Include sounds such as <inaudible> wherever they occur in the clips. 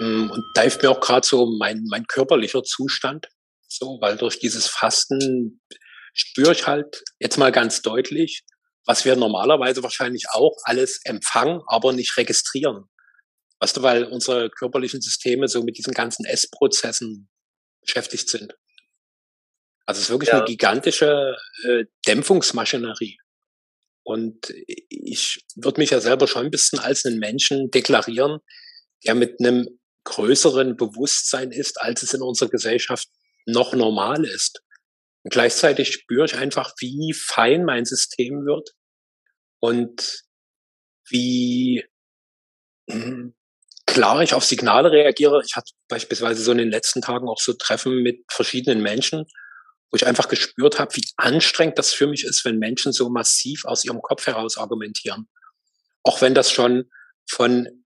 Ähm, und da hilft mir auch gerade so mein, mein körperlicher Zustand. So, weil durch dieses Fasten spüre ich halt jetzt mal ganz deutlich, was wir normalerweise wahrscheinlich auch alles empfangen, aber nicht registrieren. Weißt du, weil unsere körperlichen Systeme so mit diesen ganzen Essprozessen beschäftigt sind. Also es ist wirklich ja. eine gigantische äh, Dämpfungsmaschinerie. Und ich würde mich ja selber schon ein bisschen als einen Menschen deklarieren, der mit einem größeren Bewusstsein ist, als es in unserer Gesellschaft noch normal ist. Und gleichzeitig spüre ich einfach, wie fein mein System wird und wie hm, klar ich auf Signale reagiere. Ich hatte beispielsweise so in den letzten Tagen auch so Treffen mit verschiedenen Menschen, wo ich einfach gespürt habe, wie anstrengend das für mich ist, wenn Menschen so massiv aus ihrem Kopf heraus argumentieren. Auch wenn das schon von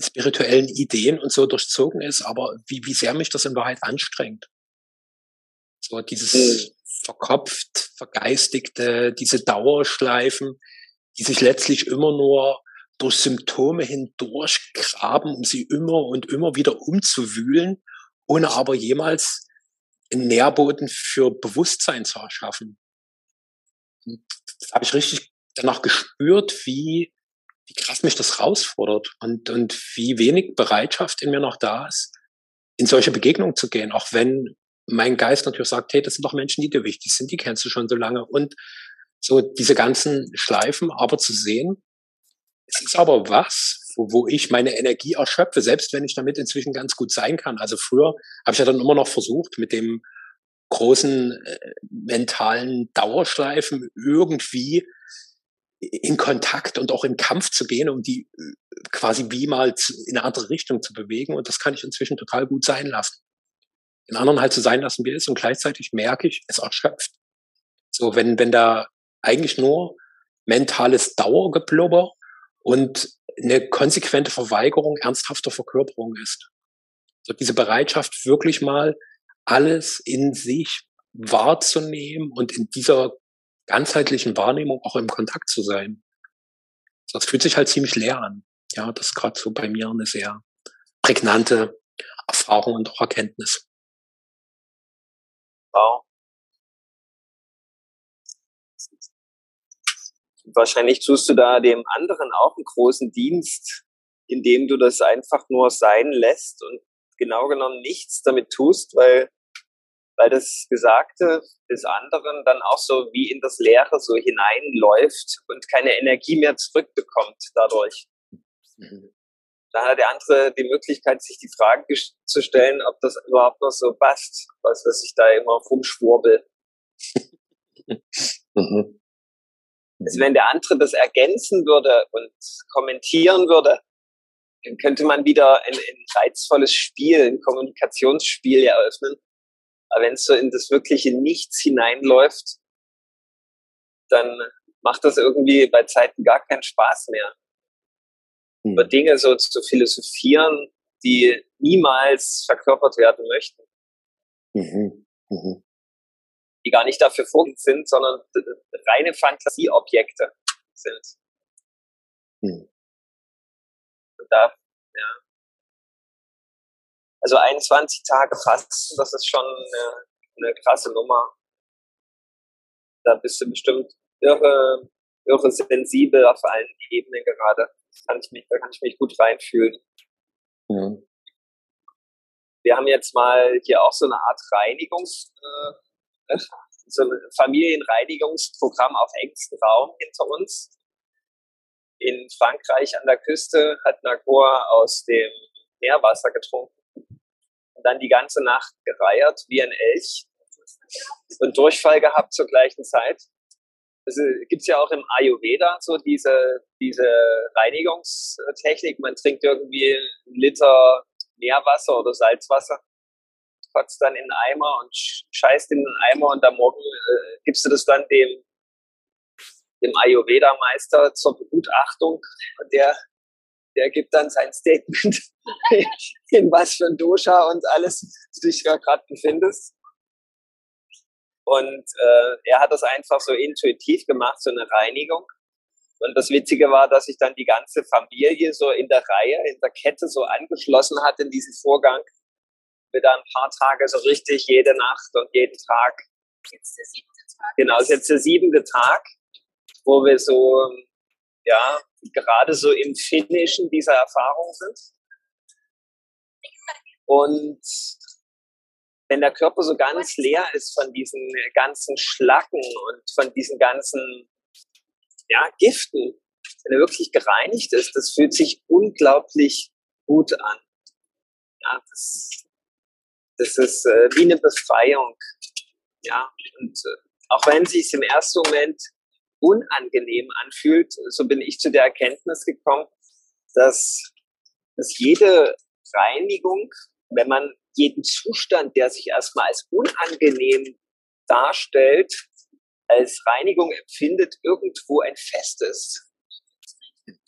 spirituellen Ideen und so durchzogen ist, aber wie, wie sehr mich das in Wahrheit anstrengt. So dieses mhm. verkopft, vergeistigte, diese Dauerschleifen, die sich letztlich immer nur durch Symptome hindurchgraben, um sie immer und immer wieder umzuwühlen, ohne aber jemals einen Nährboden für Bewusstsein zu erschaffen. Und da habe ich richtig danach gespürt, wie, wie krass mich das herausfordert und, und wie wenig Bereitschaft in mir noch da ist, in solche Begegnungen zu gehen, auch wenn mein Geist natürlich sagt, hey, das sind doch Menschen, die dir wichtig sind, die kennst du schon so lange und so diese ganzen Schleifen, aber zu sehen, es ist aber was, wo, wo ich meine Energie erschöpfe, selbst wenn ich damit inzwischen ganz gut sein kann. Also früher habe ich ja dann immer noch versucht, mit dem großen äh, mentalen Dauerschleifen irgendwie in Kontakt und auch in Kampf zu gehen, um die äh, quasi wie mal in eine andere Richtung zu bewegen. Und das kann ich inzwischen total gut sein lassen. Den anderen halt zu sein lassen, wie es. Und gleichzeitig merke ich, es erschöpft. So, wenn, wenn da eigentlich nur mentales Dauergeblubber und eine konsequente Verweigerung ernsthafter Verkörperung ist. So diese Bereitschaft, wirklich mal alles in sich wahrzunehmen und in dieser ganzheitlichen Wahrnehmung auch im Kontakt zu sein. Das fühlt sich halt ziemlich leer an. Ja, das ist gerade so bei mir eine sehr prägnante Erfahrung und auch Erkenntnis. Wow. wahrscheinlich tust du da dem anderen auch einen großen Dienst, indem du das einfach nur sein lässt und genau genommen nichts damit tust, weil, weil das Gesagte des anderen dann auch so wie in das Leere so hineinläuft und keine Energie mehr zurückbekommt dadurch. Mhm. Da hat der andere die Möglichkeit, sich die Frage zu stellen, ob das überhaupt noch so passt, was, was ich da immer rumschwurbel. <laughs> mhm. Also wenn der andere das ergänzen würde und kommentieren würde, dann könnte man wieder ein, ein reizvolles Spiel, ein Kommunikationsspiel eröffnen. Aber wenn es so in das wirkliche Nichts hineinläuft, dann macht das irgendwie bei Zeiten gar keinen Spaß mehr. Hm. Über Dinge so zu philosophieren, die niemals verkörpert werden möchten. Mhm. Mhm die gar nicht dafür vorgesehen sind, sondern reine Fantasieobjekte sind. Hm. Und da. Also 21 Tage Fasten, das ist schon eine, eine krasse Nummer. Da bist du bestimmt irre, irre sensibel auf allen Ebenen gerade. kann ich mich, da kann ich mich gut reinfühlen. Mhm. Wir haben jetzt mal hier auch so eine Art Reinigungs, äh, <laughs> so ein Familienreinigungsprogramm auf engstem Raum hinter uns. In Frankreich an der Küste hat Nagor aus dem Meerwasser getrunken und dann die ganze Nacht gereiert wie ein Elch und Durchfall gehabt zur gleichen Zeit. Also gibt's ja auch im Ayurveda so diese, diese Reinigungstechnik. Man trinkt irgendwie einen Liter Meerwasser oder Salzwasser kotzt dann in den Eimer und scheißt in den Eimer und am Morgen äh, gibst du das dann dem, dem Ayurveda-Meister zur Begutachtung und der, der gibt dann sein Statement, <laughs> in was für ein Dosha und alles du dich gerade befindest. Und äh, er hat das einfach so intuitiv gemacht, so eine Reinigung. Und das Witzige war, dass sich dann die ganze Familie so in der Reihe, in der Kette so angeschlossen hat in diesen Vorgang. Wir da ein paar Tage so richtig jede Nacht und jeden Tag. Jetzt der siebte Tag. Genau, ist jetzt der siebte Tag, wo wir so, ja, gerade so im Finishen dieser Erfahrung sind. Und wenn der Körper so ganz leer ist von diesen ganzen Schlacken und von diesen ganzen ja, Giften, wenn er wirklich gereinigt ist, das fühlt sich unglaublich gut an. Ja, das, das ist äh, wie eine Befreiung. Ja, und äh, auch wenn es sich im ersten Moment unangenehm anfühlt, so bin ich zu der Erkenntnis gekommen, dass, dass jede Reinigung, wenn man jeden Zustand, der sich erstmal als unangenehm darstellt, als Reinigung empfindet, irgendwo ein Festes,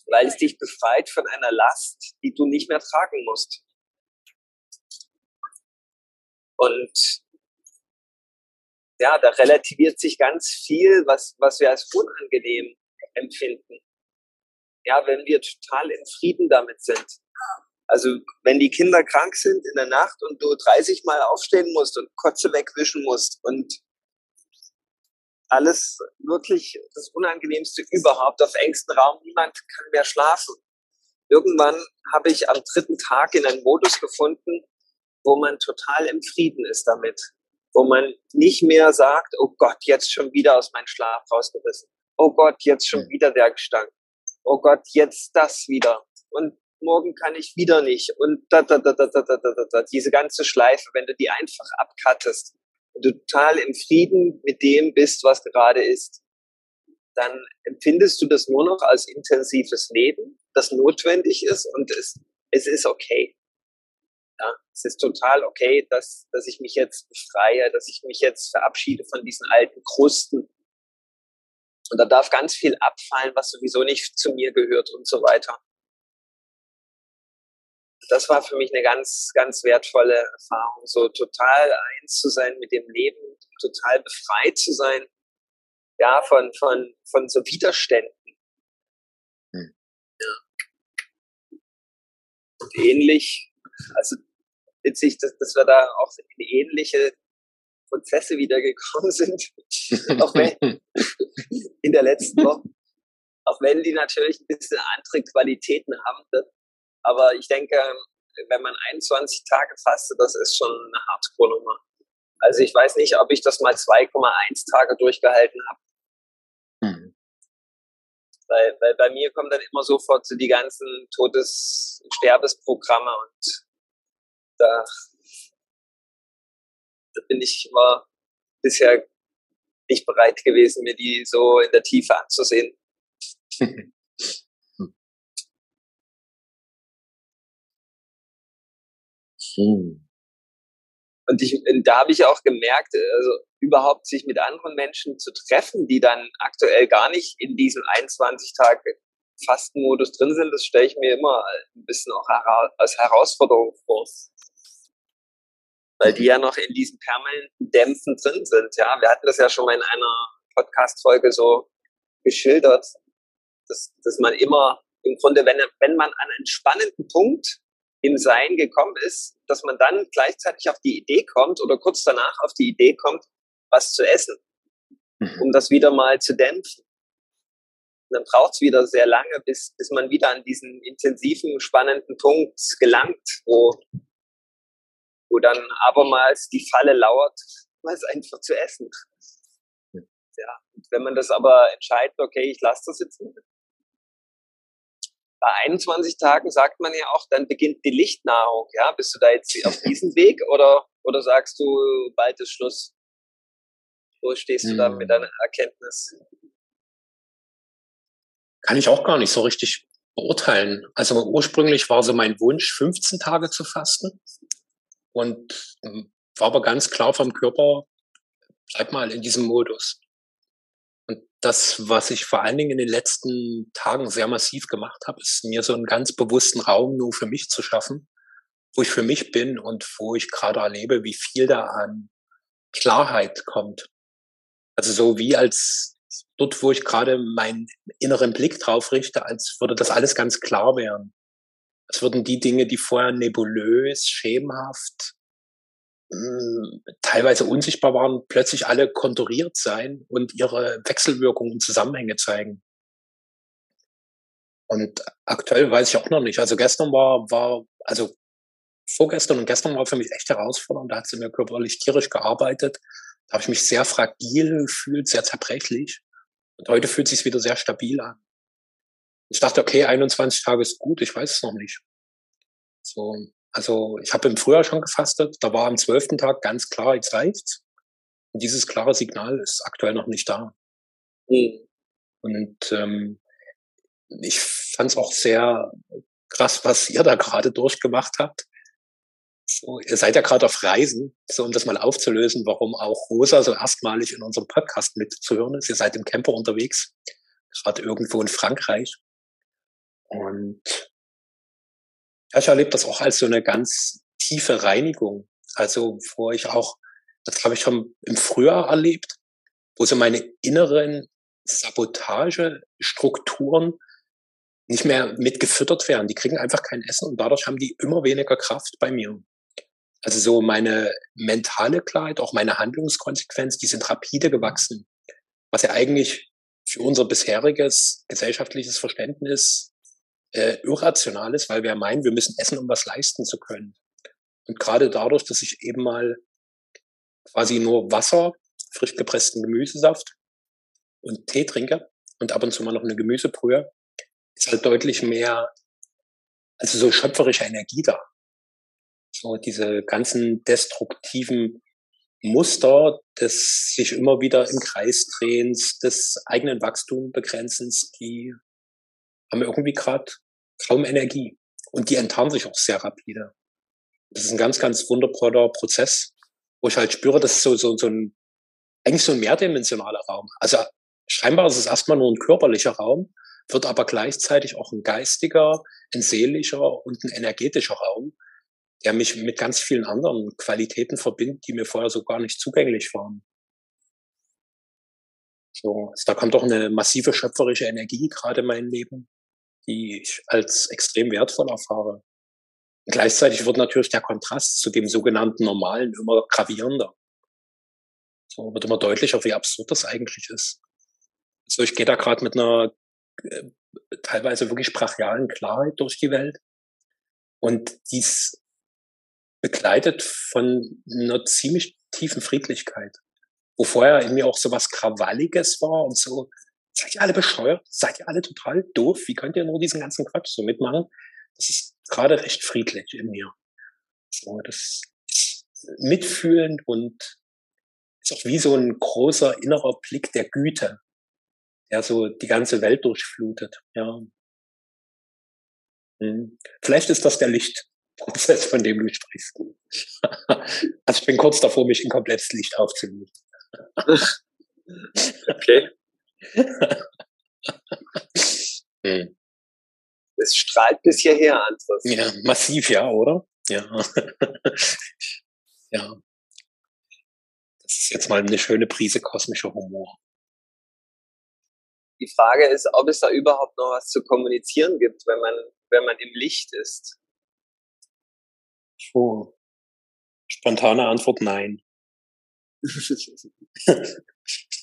weil es dich befreit von einer Last, die du nicht mehr tragen musst. Und ja, da relativiert sich ganz viel, was, was wir als unangenehm empfinden. Ja, wenn wir total in Frieden damit sind. Also wenn die Kinder krank sind in der Nacht und du 30 Mal aufstehen musst und Kotze wegwischen musst und alles wirklich das Unangenehmste überhaupt auf engstem Raum. Niemand kann mehr schlafen. Irgendwann habe ich am dritten Tag in einen Modus gefunden, wo man total im Frieden ist damit. Wo man nicht mehr sagt, oh Gott, jetzt schon wieder aus meinem Schlaf rausgerissen. Oh Gott, jetzt schon wieder der Gestank. Oh Gott, jetzt das wieder. Und morgen kann ich wieder nicht. Und da, da, da, da, da, da, da, da. diese ganze Schleife, wenn du die einfach abkattest, du total im Frieden mit dem bist, was gerade ist, dann empfindest du das nur noch als intensives Leben, das notwendig ist und es, es ist okay. Ja, es ist total okay, dass, dass ich mich jetzt befreie, dass ich mich jetzt verabschiede von diesen alten Krusten. Und da darf ganz viel abfallen, was sowieso nicht zu mir gehört und so weiter das war für mich eine ganz, ganz wertvolle Erfahrung, so total eins zu sein mit dem Leben, total befreit zu sein, ja, von, von, von so Widerständen. Hm. Ja. Und ähnlich, also witzig, dass, dass wir da auch in ähnliche Prozesse wiedergekommen <laughs> sind, auch wenn <laughs> in der letzten Woche, auch wenn die natürlich ein bisschen andere Qualitäten haben, aber ich denke, wenn man 21 Tage fastet, das ist schon eine Hardcore-Nummer. Also ich weiß nicht, ob ich das mal 2,1 Tage durchgehalten habe. Mhm. Weil, weil bei mir kommen dann immer sofort so die ganzen Todes-Sterbesprogramme und da, da bin ich immer bisher nicht bereit gewesen, mir die so in der Tiefe anzusehen. <laughs> Hm. Und ich, da habe ich auch gemerkt, also überhaupt sich mit anderen Menschen zu treffen, die dann aktuell gar nicht in diesem 21 Tage Fastenmodus drin sind, das stelle ich mir immer ein bisschen auch als Herausforderung vor. Weil die ja noch in diesen permanenten Dämpfen drin sind. Ja, wir hatten das ja schon mal in einer Podcast-Folge so geschildert, dass, dass man immer im Grunde, wenn, wenn man an einen spannenden Punkt im Sein gekommen ist, dass man dann gleichzeitig auf die Idee kommt oder kurz danach auf die Idee kommt, was zu essen, mhm. um das wieder mal zu dämpfen. Und dann braucht es wieder sehr lange, bis, bis man wieder an diesen intensiven, spannenden Punkt gelangt, wo, wo dann abermals die Falle lauert, was einfach zu essen. Ja, wenn man das aber entscheidet, okay, ich lasse das jetzt bei 21 Tagen sagt man ja auch, dann beginnt die Lichtnahrung. Ja, bist du da jetzt auf <laughs> diesem Weg oder, oder sagst du, bald ist Schluss? Wo stehst du hm. da mit deiner Erkenntnis? Kann ich auch gar nicht so richtig beurteilen. Also ursprünglich war so mein Wunsch, 15 Tage zu fasten. Und ähm, war aber ganz klar vom Körper, bleib mal in diesem Modus. Und das, was ich vor allen Dingen in den letzten Tagen sehr massiv gemacht habe, ist mir so einen ganz bewussten Raum nur für mich zu schaffen, wo ich für mich bin und wo ich gerade erlebe, wie viel da an Klarheit kommt. Also so wie als dort, wo ich gerade meinen inneren Blick drauf richte, als würde das alles ganz klar werden. Es würden die Dinge, die vorher nebulös, schemenhaft, hm, teilweise unsichtbar waren, plötzlich alle konturiert sein und ihre Wechselwirkungen und Zusammenhänge zeigen. Und aktuell weiß ich auch noch nicht. Also gestern war, war, also vorgestern und gestern war für mich echt herausfordernd. Da hat sie mir körperlich tierisch gearbeitet. Da habe ich mich sehr fragil gefühlt, sehr zerbrechlich. Und heute fühlt es sich wieder sehr stabil an. Ich dachte, okay, 21 Tage ist gut, ich weiß es noch nicht. So, also ich habe im Frühjahr schon gefastet, da war am zwölften Tag ganz klar, jetzt reicht's. Und dieses klare Signal ist aktuell noch nicht da. Mhm. Und ähm, ich fand es auch sehr krass, was ihr da gerade durchgemacht habt. So, ihr seid ja gerade auf Reisen, so um das mal aufzulösen, warum auch Rosa so erstmalig in unserem Podcast mitzuhören ist. Ihr seid im Camper unterwegs, gerade irgendwo in Frankreich. Und ja, ich erlebe das auch als so eine ganz tiefe Reinigung. Also, wo ich auch, das habe ich schon im Frühjahr erlebt, wo so meine inneren Sabotagestrukturen nicht mehr mitgefüttert werden. Die kriegen einfach kein Essen und dadurch haben die immer weniger Kraft bei mir. Also so meine mentale Klarheit, auch meine Handlungskonsequenz, die sind rapide gewachsen. Was ja eigentlich für unser bisheriges gesellschaftliches Verständnis äh, irrational ist, weil wir meinen, wir müssen essen, um was leisten zu können. Und gerade dadurch, dass ich eben mal quasi nur Wasser, frisch gepressten Gemüsesaft und Tee trinke und ab und zu mal noch eine Gemüsebrühe, ist halt deutlich mehr, also so schöpferische Energie da. So diese ganzen destruktiven Muster des sich immer wieder im Kreis drehens, des eigenen Wachstumbegrenzens, die haben irgendwie gerade kaum Energie. Und die enttarnen sich auch sehr rapide. Das ist ein ganz, ganz wunderbarer Prozess, wo ich halt spüre, das ist so, so, so ein, eigentlich so ein mehrdimensionaler Raum. Also scheinbar ist es erstmal nur ein körperlicher Raum, wird aber gleichzeitig auch ein geistiger, ein seelischer und ein energetischer Raum, der mich mit ganz vielen anderen Qualitäten verbindet, die mir vorher so gar nicht zugänglich waren. So, da kommt doch eine massive schöpferische Energie gerade in mein Leben, die ich als extrem wertvoll erfahre. Gleichzeitig wird natürlich der Kontrast zu dem sogenannten Normalen immer gravierender. So wird immer deutlicher, wie absurd das eigentlich ist. Also ich gehe da gerade mit einer äh, teilweise wirklich brachialen Klarheit durch die Welt. Und dies begleitet von einer ziemlich tiefen Friedlichkeit. Wo vorher in mir auch so was Krawalliges war und so, seid ihr alle bescheuert? Seid ihr alle total doof? Wie könnt ihr nur diesen ganzen Quatsch so mitmachen? Das ist gerade recht friedlich in mir. So, das ist mitfühlend und ist auch wie so ein großer innerer Blick der Güte, der so die ganze Welt durchflutet. Ja. Hm. Vielleicht ist das der Lichtprozess, von dem du sprichst. <laughs> also ich bin kurz davor, mich in komplettes Licht aufzulösen. <laughs> okay. Hm. Es strahlt bis hierher, Andres. Ja, massiv, ja, oder? Ja. ja. Das ist jetzt mal eine schöne Prise kosmischer Humor. Die Frage ist, ob es da überhaupt noch was zu kommunizieren gibt, wenn man, wenn man im Licht ist. Puh. Spontane Antwort nein. <laughs>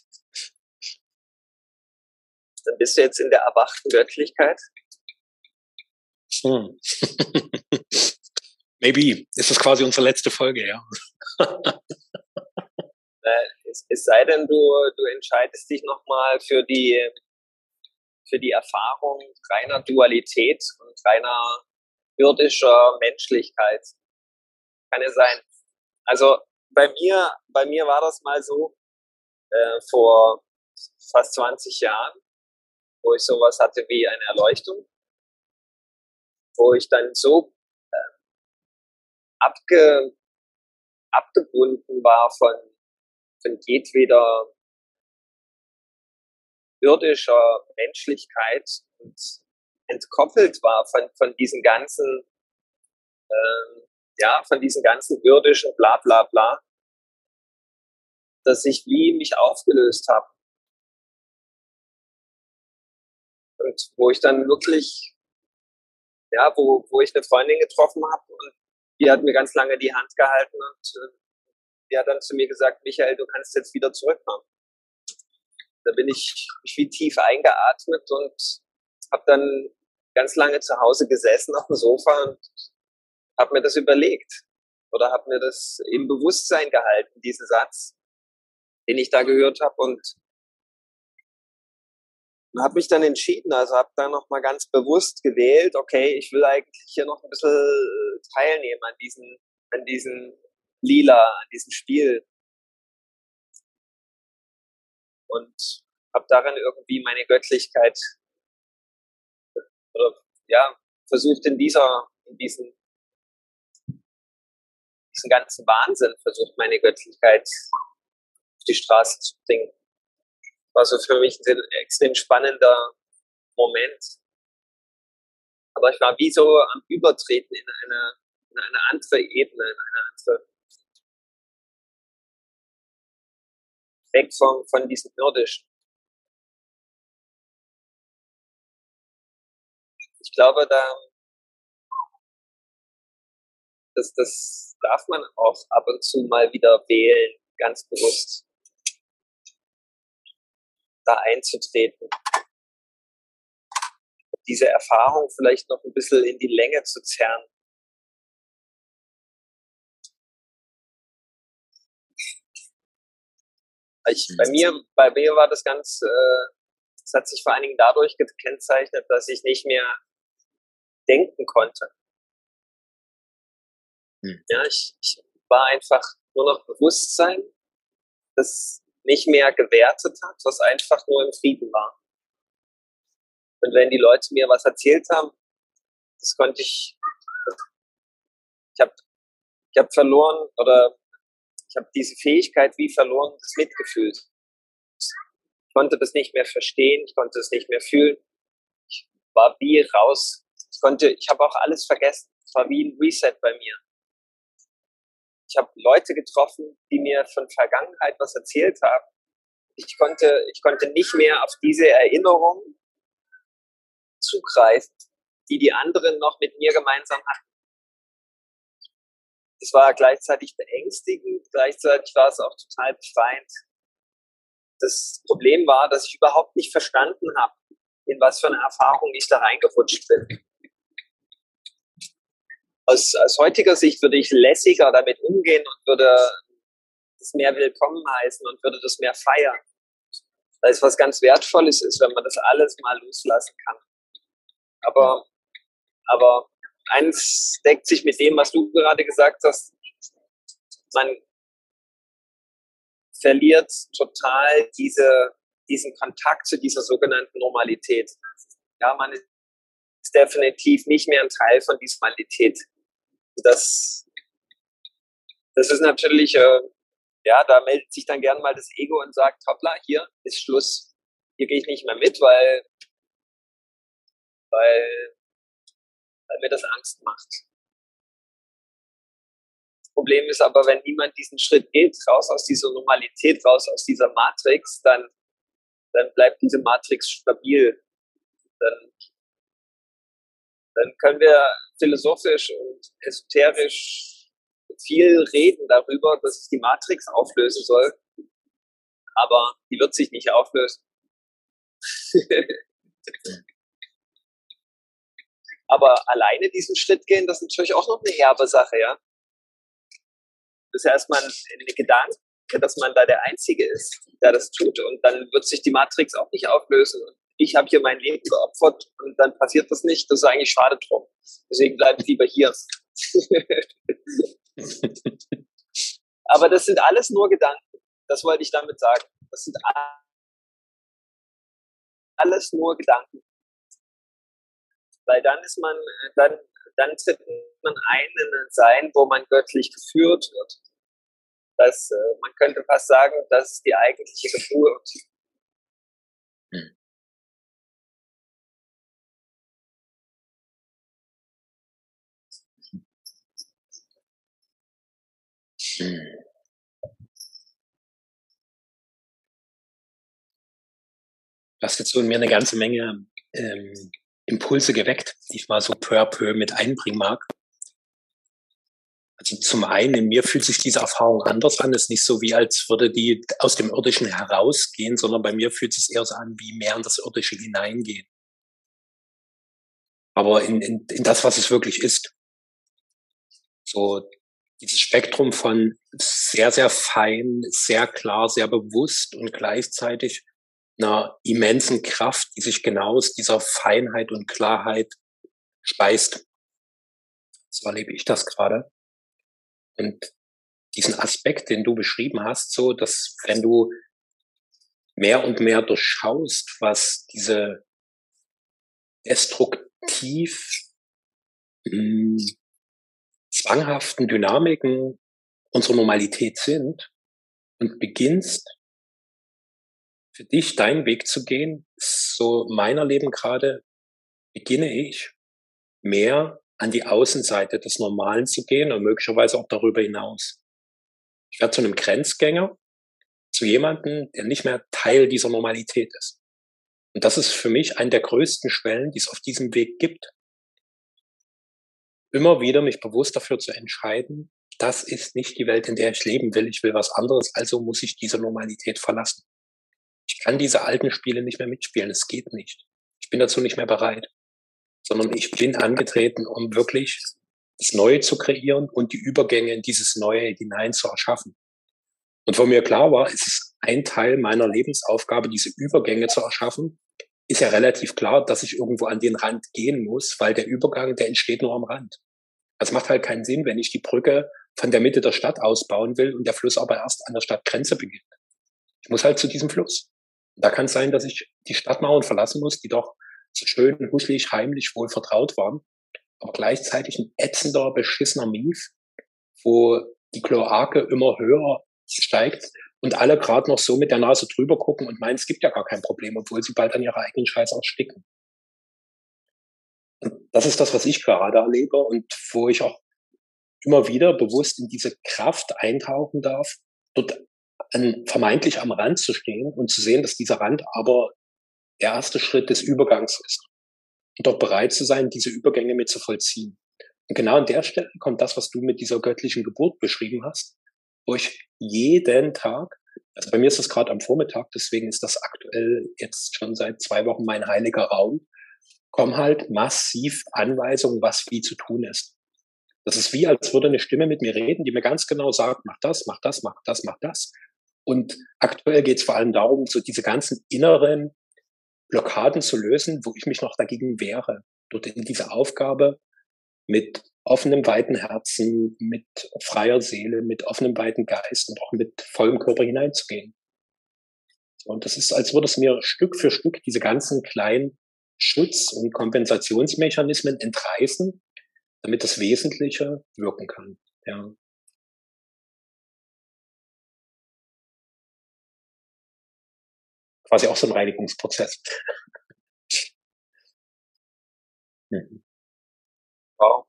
Dann bist du jetzt in der erwachten Göttlichkeit. Hm. Maybe. Ist das quasi unsere letzte Folge, ja. <laughs> es, es sei denn, du, du entscheidest dich nochmal für die, für die Erfahrung reiner Dualität und reiner irdischer Menschlichkeit. Kann ja sein. Also bei mir, bei mir war das mal so, äh, vor fast 20 Jahren, wo ich sowas hatte wie eine Erleuchtung, wo ich dann so äh, abge, abgebunden war von, von jedweder irdischer Menschlichkeit und entkoppelt war von, von diesen ganzen, ähm, ja, von diesen ganzen irdischen bla bla bla, dass ich wie mich aufgelöst habe Und wo ich dann wirklich, ja, wo, wo ich eine Freundin getroffen habe und die hat mir ganz lange die Hand gehalten und äh, die hat dann zu mir gesagt, Michael, du kannst jetzt wieder zurückkommen. Da bin ich, ich wie tief eingeatmet und habe dann ganz lange zu Hause gesessen auf dem Sofa und habe mir das überlegt oder habe mir das im Bewusstsein gehalten, diesen Satz, den ich da gehört habe und habe mich dann entschieden, also habe dann noch mal ganz bewusst gewählt, okay, ich will eigentlich hier noch ein bisschen teilnehmen an diesen, an diesen Lila, an diesem Spiel. Und habe darin irgendwie meine Göttlichkeit oder ja, versucht in dieser, in diesen, diesen ganzen Wahnsinn, versucht meine Göttlichkeit auf die Straße zu bringen. War so für mich ein extrem spannender Moment. Aber ich war wie so am Übertreten in eine, in eine andere Ebene, in eine andere weg von, von diesem irdischen. Ich glaube, da, das, das darf man auch ab und zu mal wieder wählen, ganz bewusst da einzutreten. Diese Erfahrung vielleicht noch ein bisschen in die Länge zu zerren. Ich, bei mir, bei mir war das ganz, äh, das hat sich vor allen Dingen dadurch gekennzeichnet, dass ich nicht mehr denken konnte. Hm. Ja, ich, ich war einfach nur noch Bewusstsein, das nicht mehr gewertet hat, was einfach nur im Frieden war. Und wenn die Leute mir was erzählt haben, das konnte ich, ich habe ich hab verloren oder ich habe diese Fähigkeit wie verloren des Mitgefühls. Ich konnte das nicht mehr verstehen, ich konnte es nicht mehr fühlen. Ich war wie raus. Ich konnte, ich habe auch alles vergessen. Es war wie ein Reset bei mir. Ich habe Leute getroffen, die mir von Vergangenheit was erzählt haben. Ich konnte, ich konnte nicht mehr auf diese Erinnerung zugreifen, die die anderen noch mit mir gemeinsam hatten. Es war gleichzeitig beängstigend, gleichzeitig war es auch total befreiend. Das Problem war, dass ich überhaupt nicht verstanden habe, in was für eine Erfahrung ich da reingerutscht bin. Aus, aus heutiger Sicht würde ich lässiger damit umgehen und würde das mehr willkommen heißen und würde das mehr feiern. Weil es was ganz Wertvolles ist, wenn man das alles mal loslassen kann. Aber, aber eins deckt sich mit dem, was du gerade gesagt hast. Man verliert total diese, diesen Kontakt zu dieser sogenannten Normalität. Ja, man ist definitiv nicht mehr ein Teil von dieser Normalität. Das, das ist natürlich, äh, ja, da meldet sich dann gern mal das Ego und sagt, hoppla, hier ist Schluss. Hier gehe ich nicht mehr mit, weil, weil weil mir das Angst macht. Problem ist aber, wenn niemand diesen Schritt geht, raus aus dieser Normalität, raus aus dieser Matrix, dann, dann bleibt diese Matrix stabil. Dann, dann können wir philosophisch und esoterisch viel reden darüber, dass sich die Matrix auflösen soll. Aber die wird sich nicht auflösen. <laughs> Aber alleine diesen Schritt gehen, das ist natürlich auch noch eine herbe Sache, ja. Das ist ja erstmal ein, ein Gedanke, dass man da der Einzige ist, der das tut. Und dann wird sich die Matrix auch nicht auflösen. Und ich habe hier mein Leben geopfert und dann passiert das nicht. Das ist eigentlich schade drum. Deswegen bleibe ich lieber hier. <laughs> Aber das sind alles nur Gedanken. Das wollte ich damit sagen. Das sind alles nur Gedanken weil dann ist man, dann, dann tritt man ein in ein Sein, wo man göttlich geführt wird. Das, äh, man könnte fast sagen, das ist die eigentliche Geburt. Hm. Du hast jetzt so in mir eine ganze Menge ähm, Impulse geweckt, die ich mal so peu à peu mit einbringen mag. Also zum einen, in mir fühlt sich diese Erfahrung anders an. Es ist nicht so wie, als würde die aus dem Irdischen herausgehen, sondern bei mir fühlt es sich eher so an, wie mehr in das Irdische hineingehen. Aber in, in, in das, was es wirklich ist. So dieses Spektrum von sehr, sehr fein, sehr klar, sehr bewusst und gleichzeitig einer immensen Kraft, die sich genau aus dieser Feinheit und Klarheit speist. So erlebe ich das gerade. Und diesen Aspekt, den du beschrieben hast, so, dass wenn du mehr und mehr durchschaust, was diese destruktiv mh, hm, zwanghaften Dynamiken unserer Normalität sind und beginnst für dich deinen Weg zu gehen, so meiner Leben gerade, beginne ich mehr an die Außenseite des Normalen zu gehen und möglicherweise auch darüber hinaus. Ich werde zu einem Grenzgänger, zu jemandem, der nicht mehr Teil dieser Normalität ist. Und das ist für mich eine der größten Schwellen, die es auf diesem Weg gibt. Immer wieder mich bewusst dafür zu entscheiden, das ist nicht die Welt, in der ich leben will. Ich will was anderes, also muss ich diese Normalität verlassen. Ich kann diese alten Spiele nicht mehr mitspielen. Es geht nicht. Ich bin dazu nicht mehr bereit sondern ich bin angetreten, um wirklich das Neue zu kreieren und die Übergänge in dieses Neue hinein zu erschaffen. Und wo mir klar war, es ist ein Teil meiner Lebensaufgabe, diese Übergänge zu erschaffen, ist ja relativ klar, dass ich irgendwo an den Rand gehen muss, weil der Übergang, der entsteht nur am Rand. Es macht halt keinen Sinn, wenn ich die Brücke von der Mitte der Stadt ausbauen will und der Fluss aber erst an der Stadtgrenze beginnt. Ich muss halt zu diesem Fluss. Da kann es sein, dass ich die Stadtmauern verlassen muss, die doch so schön huselig, heimlich wohl vertraut waren, aber gleichzeitig ein ätzender, beschissener Mief, wo die Kloake immer höher steigt und alle gerade noch so mit der Nase drüber gucken und meinen, es gibt ja gar kein Problem, obwohl sie bald an ihrer eigenen Scheiße ersticken. Das ist das, was ich gerade erlebe und wo ich auch immer wieder bewusst in diese Kraft eintauchen darf, dort an, vermeintlich am Rand zu stehen und zu sehen, dass dieser Rand aber der erste Schritt des Übergangs ist. Und auch bereit zu sein, diese Übergänge mit zu vollziehen. Und genau an der Stelle kommt das, was du mit dieser göttlichen Geburt beschrieben hast, wo ich jeden Tag, also bei mir ist das gerade am Vormittag, deswegen ist das aktuell jetzt schon seit zwei Wochen mein heiliger Raum, kommen halt massiv Anweisungen, was wie zu tun ist. Das ist wie, als würde eine Stimme mit mir reden, die mir ganz genau sagt, mach das, mach das, mach das, mach das. Und aktuell geht es vor allem darum, so diese ganzen inneren Blockaden zu lösen, wo ich mich noch dagegen wehre, dort in diese Aufgabe mit offenem, weiten Herzen, mit freier Seele, mit offenem, weiten Geist und auch mit vollem Körper hineinzugehen. Und das ist, als würde es mir Stück für Stück diese ganzen kleinen Schutz- und Kompensationsmechanismen entreißen, damit das Wesentliche wirken kann. Ja. quasi auch so ein Reinigungsprozess. <laughs> mhm. Wow.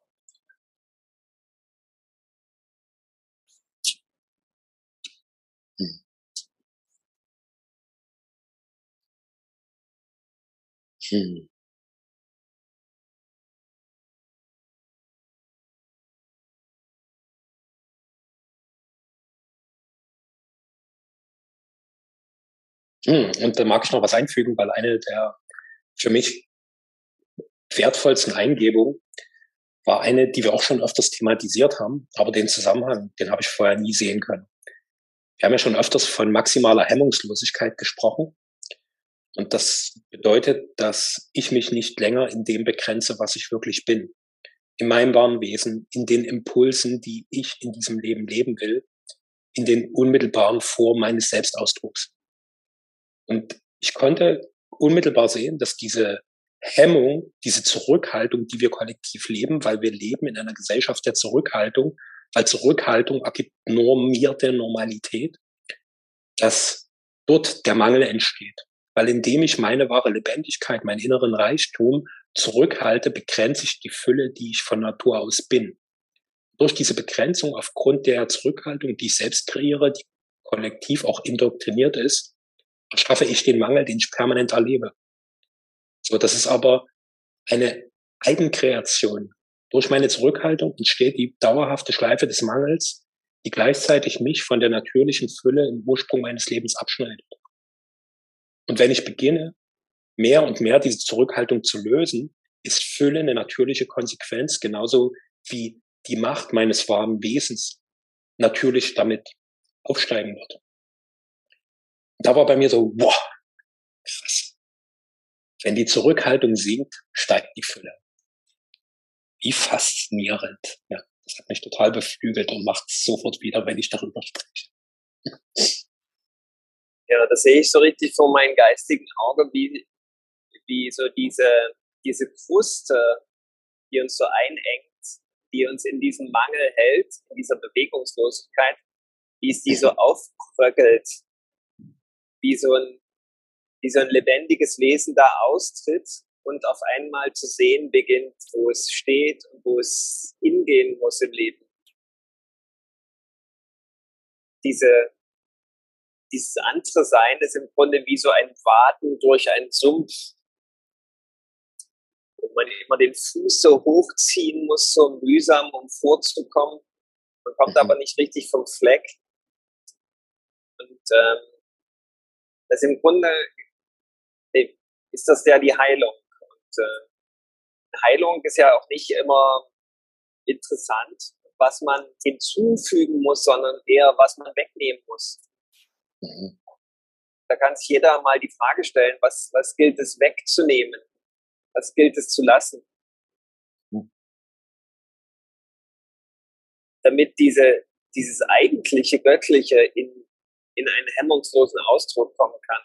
Hm. Hm, und da mag ich noch was einfügen, weil eine der für mich wertvollsten Eingebungen war eine, die wir auch schon öfters thematisiert haben, aber den Zusammenhang, den habe ich vorher nie sehen können. Wir haben ja schon öfters von maximaler Hemmungslosigkeit gesprochen. Und das bedeutet, dass ich mich nicht länger in dem begrenze, was ich wirklich bin. In meinem wahren Wesen, in den Impulsen, die ich in diesem Leben leben will, in den unmittelbaren Formen meines Selbstausdrucks. Und ich konnte unmittelbar sehen, dass diese Hemmung, diese Zurückhaltung, die wir kollektiv leben, weil wir leben in einer Gesellschaft der Zurückhaltung, weil Zurückhaltung ergibt normierte Normalität, dass dort der Mangel entsteht. Weil indem ich meine wahre Lebendigkeit, meinen inneren Reichtum zurückhalte, begrenze ich die Fülle, die ich von Natur aus bin. Durch diese Begrenzung aufgrund der Zurückhaltung, die ich selbst kreiere, die kollektiv auch indoktriniert ist, schaffe ich den Mangel, den ich permanent erlebe. So, das ist aber eine Eigenkreation. Durch meine Zurückhaltung entsteht die dauerhafte Schleife des Mangels, die gleichzeitig mich von der natürlichen Fülle im Ursprung meines Lebens abschneidet. Und wenn ich beginne, mehr und mehr diese Zurückhaltung zu lösen, ist Fülle eine natürliche Konsequenz, genauso wie die Macht meines warmen Wesens natürlich damit aufsteigen wird. Da war bei mir so, boah, krass. Wenn die Zurückhaltung sinkt, steigt die Fülle. Wie faszinierend. Ja, das hat mich total beflügelt und macht es sofort wieder, wenn ich darüber spreche. Ja, das sehe ich so richtig vor meinem geistigen Auge, wie, wie so diese, diese Kruste, die uns so einengt, die uns in diesem Mangel hält, in dieser Bewegungslosigkeit, wie es die so mhm. aufbröckelt, wie so ein, wie so ein lebendiges Wesen da austritt und auf einmal zu sehen beginnt, wo es steht und wo es hingehen muss im Leben. Diese, dieses andere Sein ist im Grunde wie so ein Waden durch einen Sumpf, wo man immer den Fuß so hochziehen muss, so mühsam, um vorzukommen. Man kommt mhm. aber nicht richtig vom Fleck. Und ähm, das im Grunde ist das ja die Heilung. Und äh, Heilung ist ja auch nicht immer interessant, was man hinzufügen muss, sondern eher, was man wegnehmen muss. Mhm. Da kann sich jeder mal die Frage stellen, was, was gilt es wegzunehmen? Was gilt es zu lassen? Mhm. Damit diese, dieses eigentliche Göttliche in, in einen hemmungslosen Ausdruck kommen kann.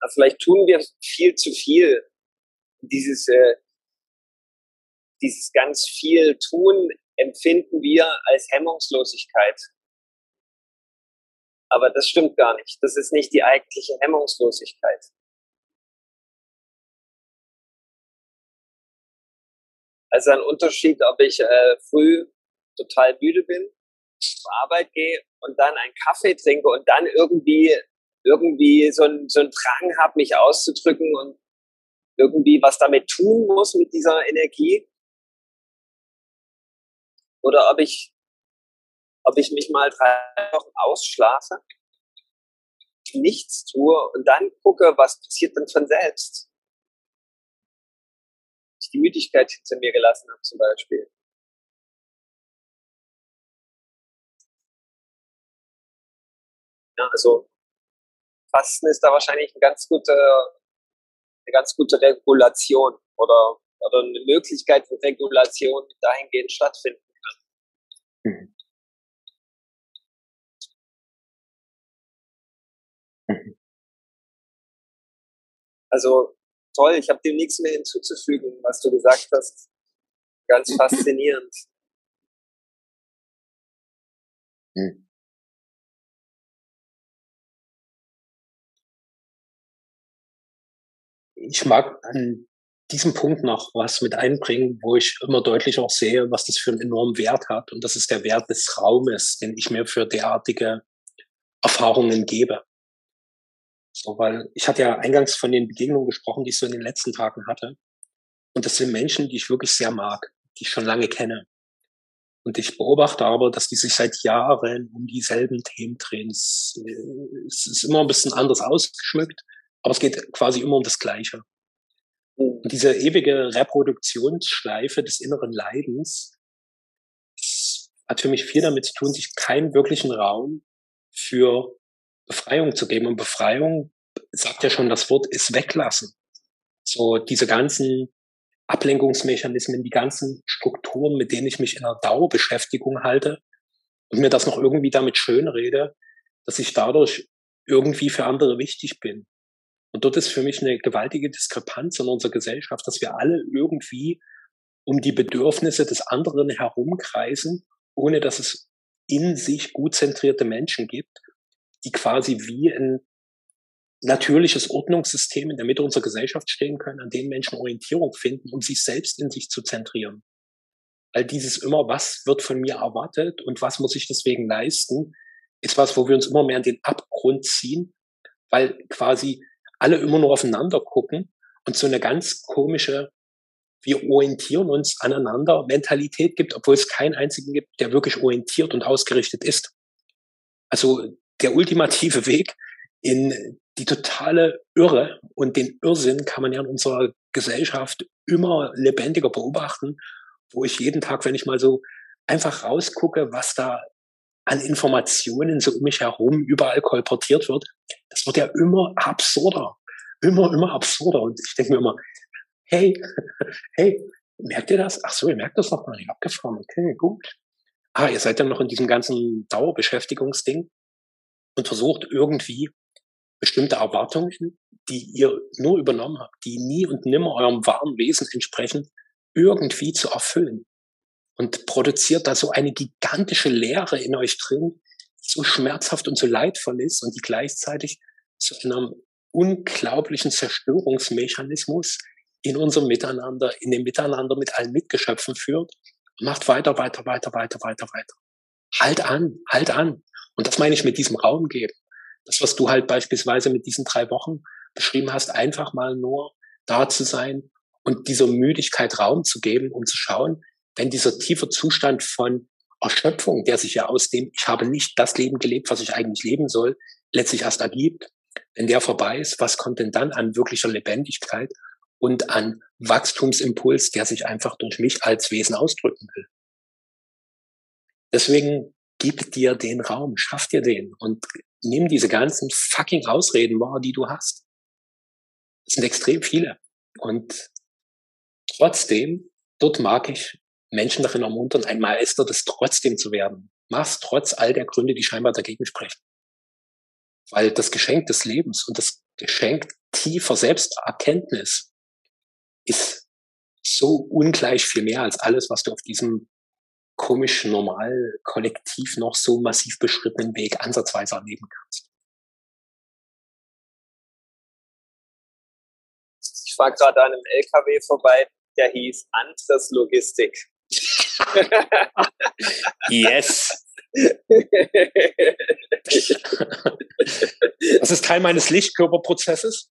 Also vielleicht tun wir viel zu viel. Dieses, äh, dieses ganz viel tun empfinden wir als Hemmungslosigkeit. Aber das stimmt gar nicht. Das ist nicht die eigentliche Hemmungslosigkeit. Also ein Unterschied, ob ich äh, früh total müde bin, zur Arbeit gehe und dann einen Kaffee trinke und dann irgendwie irgendwie so ein, so ein Drang habe, mich auszudrücken und irgendwie was damit tun muss mit dieser Energie. Oder ob ich, ob ich mich mal drei Wochen ausschlafe, nichts tue und dann gucke, was passiert denn von selbst. Ich die Müdigkeit hinter mir gelassen habe zum Beispiel. Ja, also Fasten ist da wahrscheinlich eine ganz gute, eine ganz gute Regulation oder, oder eine Möglichkeit für Regulation dahingehend stattfinden kann. Mhm. Mhm. Also toll, ich habe dem nichts mehr hinzuzufügen, was du gesagt hast. Ganz <laughs> faszinierend. Mhm. ich mag an diesem Punkt noch was mit einbringen, wo ich immer deutlich auch sehe, was das für einen enormen Wert hat. Und das ist der Wert des Raumes, den ich mir für derartige Erfahrungen gebe. So, weil ich hatte ja eingangs von den Begegnungen gesprochen, die ich so in den letzten Tagen hatte. Und das sind Menschen, die ich wirklich sehr mag, die ich schon lange kenne. Und ich beobachte aber, dass die sich seit Jahren um dieselben Themen drehen. Es, es ist immer ein bisschen anders ausgeschmückt, aber es geht quasi immer um das Gleiche. Diese ewige Reproduktionsschleife des inneren Leidens hat für mich viel damit zu tun, sich keinen wirklichen Raum für Befreiung zu geben. Und Befreiung, sagt ja schon das Wort, ist weglassen. So diese ganzen Ablenkungsmechanismen, die ganzen Strukturen, mit denen ich mich in einer Dauerbeschäftigung halte und mir das noch irgendwie damit schönrede, dass ich dadurch irgendwie für andere wichtig bin. Und dort ist für mich eine gewaltige Diskrepanz in unserer Gesellschaft, dass wir alle irgendwie um die Bedürfnisse des anderen herumkreisen, ohne dass es in sich gut zentrierte Menschen gibt, die quasi wie ein natürliches Ordnungssystem in der Mitte unserer Gesellschaft stehen können, an denen Menschen Orientierung finden, um sich selbst in sich zu zentrieren. Weil dieses immer, was wird von mir erwartet und was muss ich deswegen leisten, ist was, wo wir uns immer mehr in den Abgrund ziehen weil quasi alle immer nur aufeinander gucken und so eine ganz komische, wir orientieren uns aneinander Mentalität gibt, obwohl es keinen einzigen gibt, der wirklich orientiert und ausgerichtet ist. Also der ultimative Weg in die totale Irre und den Irrsinn kann man ja in unserer Gesellschaft immer lebendiger beobachten, wo ich jeden Tag, wenn ich mal so einfach rausgucke, was da an Informationen so um mich herum überall kolportiert wird, das wird ja immer absurder. Immer, immer absurder. Und ich denke mir immer, hey, <laughs> hey, merkt ihr das? Ach so, ihr merkt das noch gar nicht abgefahren. Okay, gut. Ah, ihr seid ja noch in diesem ganzen Dauerbeschäftigungsding und versucht irgendwie bestimmte Erwartungen, die ihr nur übernommen habt, die nie und nimmer eurem wahren Wesen entsprechen, irgendwie zu erfüllen. Und produziert da so eine gigantische Leere in euch drin, die so schmerzhaft und so leidvoll ist und die gleichzeitig zu einem unglaublichen Zerstörungsmechanismus in unserem Miteinander, in dem Miteinander mit allen Mitgeschöpfen führt. Macht weiter, weiter, weiter, weiter, weiter, weiter. Halt an, halt an. Und das meine ich mit diesem Raum geben. Das, was du halt beispielsweise mit diesen drei Wochen beschrieben hast, einfach mal nur da zu sein und dieser Müdigkeit Raum zu geben, um zu schauen, wenn dieser tiefe Zustand von Erschöpfung, der sich ja aus dem, ich habe nicht das Leben gelebt, was ich eigentlich leben soll, letztlich erst ergibt, wenn der vorbei ist, was kommt denn dann an wirklicher Lebendigkeit und an Wachstumsimpuls, der sich einfach durch mich als Wesen ausdrücken will? Deswegen gib dir den Raum, schaff dir den und nimm diese ganzen fucking Ausreden wahr, die du hast. Es sind extrem viele. Und trotzdem, dort mag ich Menschen darin ermuntern, ein Meister des trotzdem zu werden. Mach's trotz all der Gründe, die scheinbar dagegen sprechen. Weil das Geschenk des Lebens und das Geschenk tiefer Selbsterkenntnis ist so ungleich viel mehr als alles, was du auf diesem komisch normal kollektiv noch so massiv beschrittenen Weg ansatzweise erleben kannst. Ich fahre gerade an einem LKW vorbei, der hieß Antres Logistik. Yes. das ist Teil meines Lichtkörperprozesses,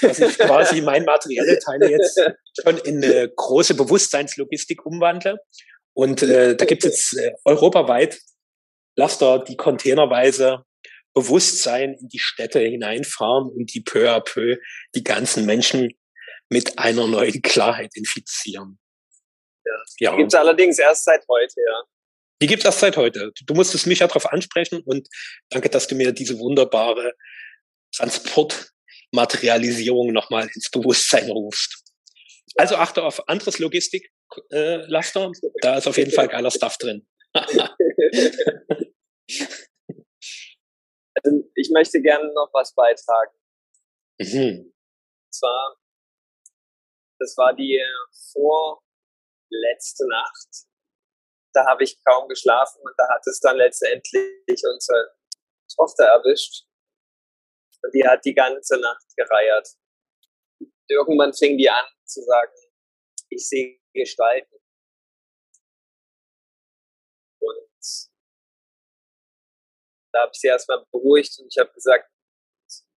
dass ich quasi mein materielle Teile jetzt schon in eine große Bewusstseinslogistik umwandle und äh, da gibt es jetzt äh, europaweit Laster, die containerweise Bewusstsein in die Städte hineinfahren und die peu à peu die ganzen Menschen mit einer neuen Klarheit infizieren. Ja. Die gibt es allerdings erst seit heute, ja. Die gibt es erst seit heute. Du musstest mich ja darauf ansprechen und danke, dass du mir diese wunderbare Transportmaterialisierung nochmal ins Bewusstsein rufst. Also achte auf anderes Logistik, äh. Da ist auf jeden Fall geiler Stuff drin. <laughs> also ich möchte gerne noch was beitragen. Mhm. Und zwar, das war die vorletzte Nacht. Da habe ich kaum geschlafen und da hat es dann letztendlich unsere Tochter erwischt. Und die hat die ganze Nacht gereiert. Irgendwann fing die an zu sagen, ich sehe gestalten. Und da habe ich sie erstmal beruhigt und ich habe gesagt,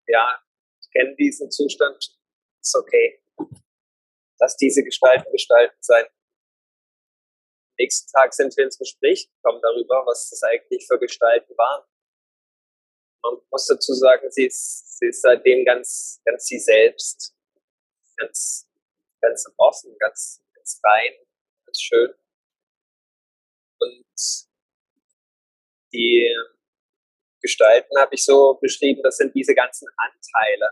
ja, ich kenne diesen Zustand, ist okay. Dass diese Gestalten gestalten sein. Nächsten Tag sind wir ins Gespräch gekommen darüber, was das eigentlich für Gestalten waren. Man muss dazu sagen, sie ist, sie ist seitdem ganz, ganz sie selbst, ganz, ganz offen, ganz ganz rein, ganz schön. Und die Gestalten habe ich so beschrieben, das sind diese ganzen Anteile,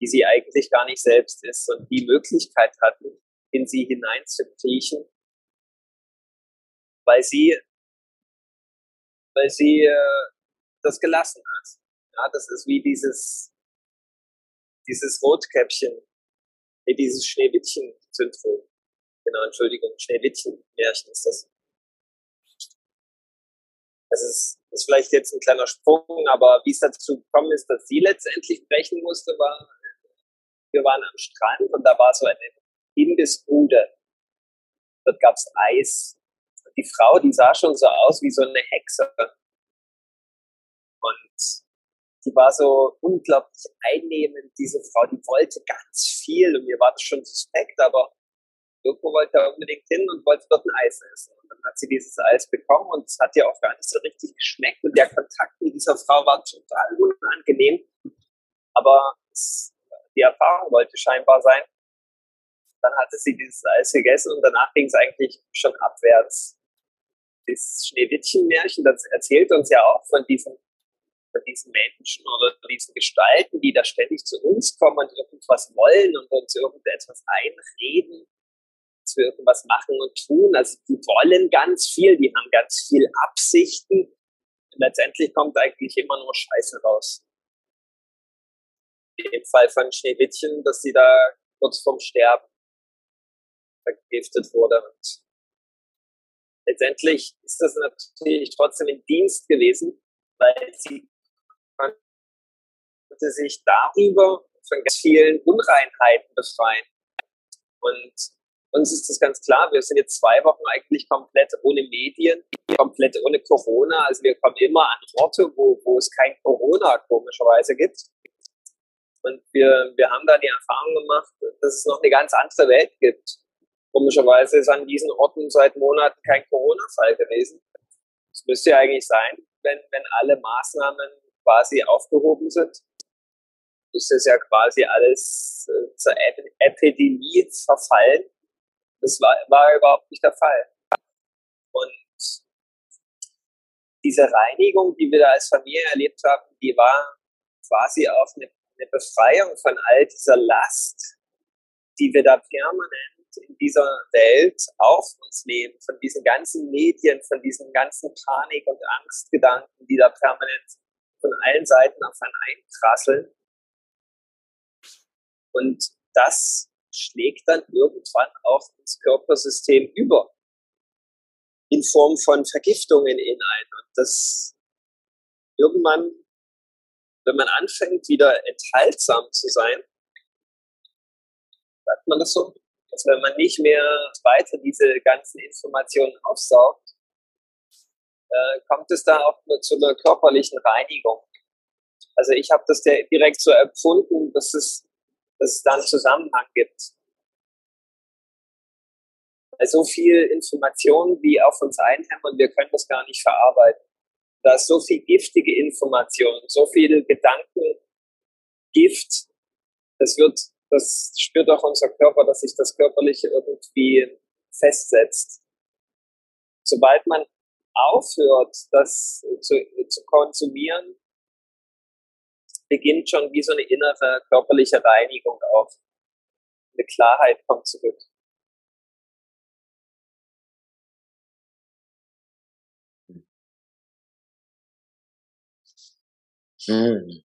die sie eigentlich gar nicht selbst ist und die Möglichkeit hatten, in sie hineinzukriechen, weil sie, weil sie äh, das gelassen hat. Ja, das ist wie dieses, dieses Rotkäppchen, dieses Schneewittchen-Syndrom. Genau, Entschuldigung, Schneewittchen-Märchen ist das. Das ist, ist vielleicht jetzt ein kleiner Sprung, aber wie es dazu gekommen ist, dass sie letztendlich brechen musste, war, wir waren am Strand und da war so eine Imbissbude. Dort gab's Eis. Die Frau, die sah schon so aus wie so eine Hexe. Und die war so unglaublich einnehmend, diese Frau, die wollte ganz viel und mir war das schon suspekt, aber irgendwo wollte er unbedingt hin und wollte dort ein Eis essen. Und dann hat sie dieses Eis bekommen und es hat ihr auch gar nicht so richtig geschmeckt und der Kontakt mit dieser Frau war total unangenehm. Aber die Erfahrung wollte scheinbar sein. Dann hatte sie dieses Eis gegessen und danach ging es eigentlich schon abwärts. Das Schneewittchen-Märchen, das erzählt uns ja auch von diesen von diesen Menschen oder diesen Gestalten, die da ständig zu uns kommen und irgendwas wollen und uns irgendetwas einreden, dass wir irgendwas machen und tun. Also die wollen ganz viel, die haben ganz viel Absichten. Und letztendlich kommt eigentlich immer nur Scheiße raus. Dem Fall von Schneewittchen, dass sie da kurz vorm Sterben vergiftet wurde. Und letztendlich ist das natürlich trotzdem ein Dienst gewesen, weil sie konnte sich darüber von ganz vielen Unreinheiten befreien. Und uns ist das ganz klar, wir sind jetzt zwei Wochen eigentlich komplett ohne Medien, komplett ohne Corona. Also wir kommen immer an Orte, wo, wo es kein Corona komischerweise gibt. Und wir, wir haben da die Erfahrung gemacht, dass es noch eine ganz andere Welt gibt. Komischerweise ist an diesen Orten seit Monaten kein Corona-Fall gewesen. Es müsste ja eigentlich sein, wenn, wenn alle Maßnahmen quasi aufgehoben sind, ist es ja quasi alles äh, zur Epidemie verfallen. Das war, war überhaupt nicht der Fall. Und diese Reinigung, die wir da als Familie erlebt haben, die war quasi auch eine, eine Befreiung von all dieser Last, die wir da permanent in dieser Welt auf uns nehmen, von diesen ganzen Medien, von diesen ganzen Panik- und Angstgedanken, die da permanent von allen Seiten auf einen einprasseln. Und das schlägt dann irgendwann auch ins Körpersystem über. In Form von Vergiftungen in ein. Und das irgendwann, wenn man anfängt, wieder enthaltsam zu sein, sagt man das so, dass wenn man nicht mehr weiter diese ganzen Informationen aufsaugt, äh, kommt es dann auch zu einer körperlichen Reinigung. Also ich habe das direkt so empfunden, dass es, dass es da einen Zusammenhang gibt so viel Information, wie auf uns einhämmern, wir können das gar nicht verarbeiten. Da ist so viel giftige Information, so viel Gedanken, Gift, das wird, das spürt auch unser Körper, dass sich das Körperliche irgendwie festsetzt. Sobald man aufhört, das zu, zu konsumieren, beginnt schon wie so eine innere körperliche Reinigung auf. Eine Klarheit kommt zurück. Hm.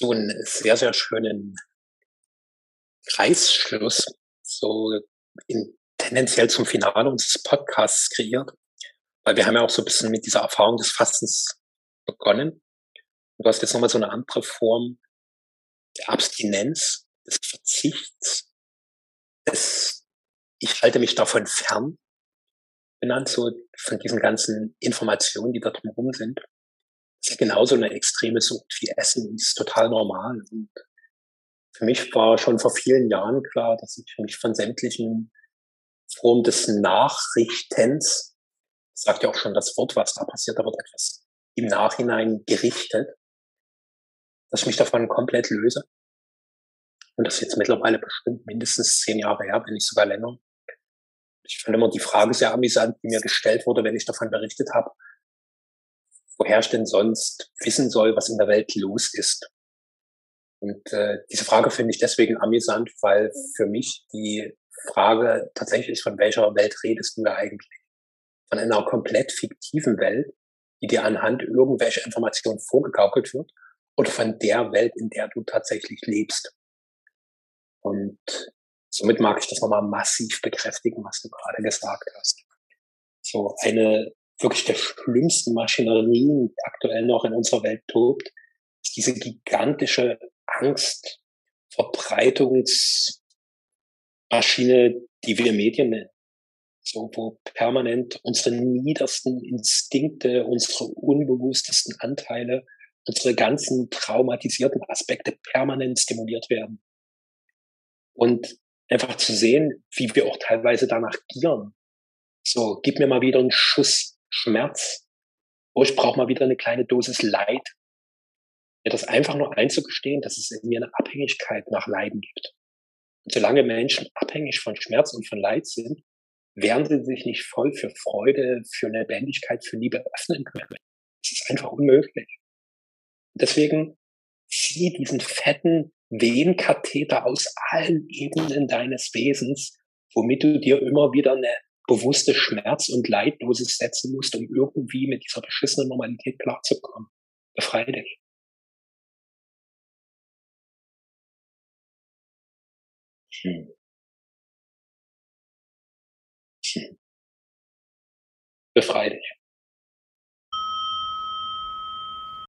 Du einen sehr, sehr schönen Kreisschluss so in, tendenziell zum Finale unseres Podcasts kreiert. Weil wir haben ja auch so ein bisschen mit dieser Erfahrung des Fastens begonnen. Und du hast jetzt nochmal so eine andere Form der Abstinenz, des Verzichts, des Ich halte mich davon fern, benannt, so von diesen ganzen Informationen, die da drumherum sind ist ja genauso eine extreme Sucht wie Essen, ist total normal. Und für mich war schon vor vielen Jahren klar, dass ich mich von sämtlichen Formen des Nachrichtens, sagt ja auch schon das Wort, was da passiert, aber etwas im Nachhinein gerichtet, dass ich mich davon komplett löse. Und das ist jetzt mittlerweile bestimmt mindestens zehn Jahre her, wenn nicht sogar länger. Ich fand immer die Frage sehr amüsant, die mir gestellt wurde, wenn ich davon berichtet habe, woher ich denn sonst wissen soll, was in der Welt los ist. Und äh, diese Frage finde ich deswegen amüsant, weil für mich die Frage tatsächlich, von welcher Welt redest du da eigentlich? Von einer komplett fiktiven Welt, die dir anhand irgendwelcher Informationen vorgegaukelt wird, oder von der Welt, in der du tatsächlich lebst. Und somit mag ich das nochmal massiv bekräftigen, was du gerade gesagt hast. So eine wirklich der schlimmsten Maschinerien, aktuell noch in unserer Welt tobt, ist diese gigantische Angst, Verbreitungsmaschine, die wir Medien nennen. So, wo permanent unsere niedersten Instinkte, unsere unbewusstesten Anteile unsere ganzen traumatisierten Aspekte permanent stimuliert werden. Und einfach zu sehen, wie wir auch teilweise danach gieren. So, gib mir mal wieder einen Schuss Schmerz. Oh, ich brauche mal wieder eine kleine Dosis Leid. Mir das einfach nur einzugestehen, dass es in mir eine Abhängigkeit nach Leiden gibt. Und solange Menschen abhängig von Schmerz und von Leid sind, werden sie sich nicht voll für Freude, für Lebendigkeit, für Liebe öffnen können. Das ist einfach unmöglich. Deswegen zieh diesen fetten Wehenkatheter aus allen Ebenen deines Wesens, womit du dir immer wieder eine bewusste Schmerz- und Leiddosis setzen musst, um irgendwie mit dieser beschissenen Normalität klarzukommen. Befrei dich. Hm. Hm. Befrei dich.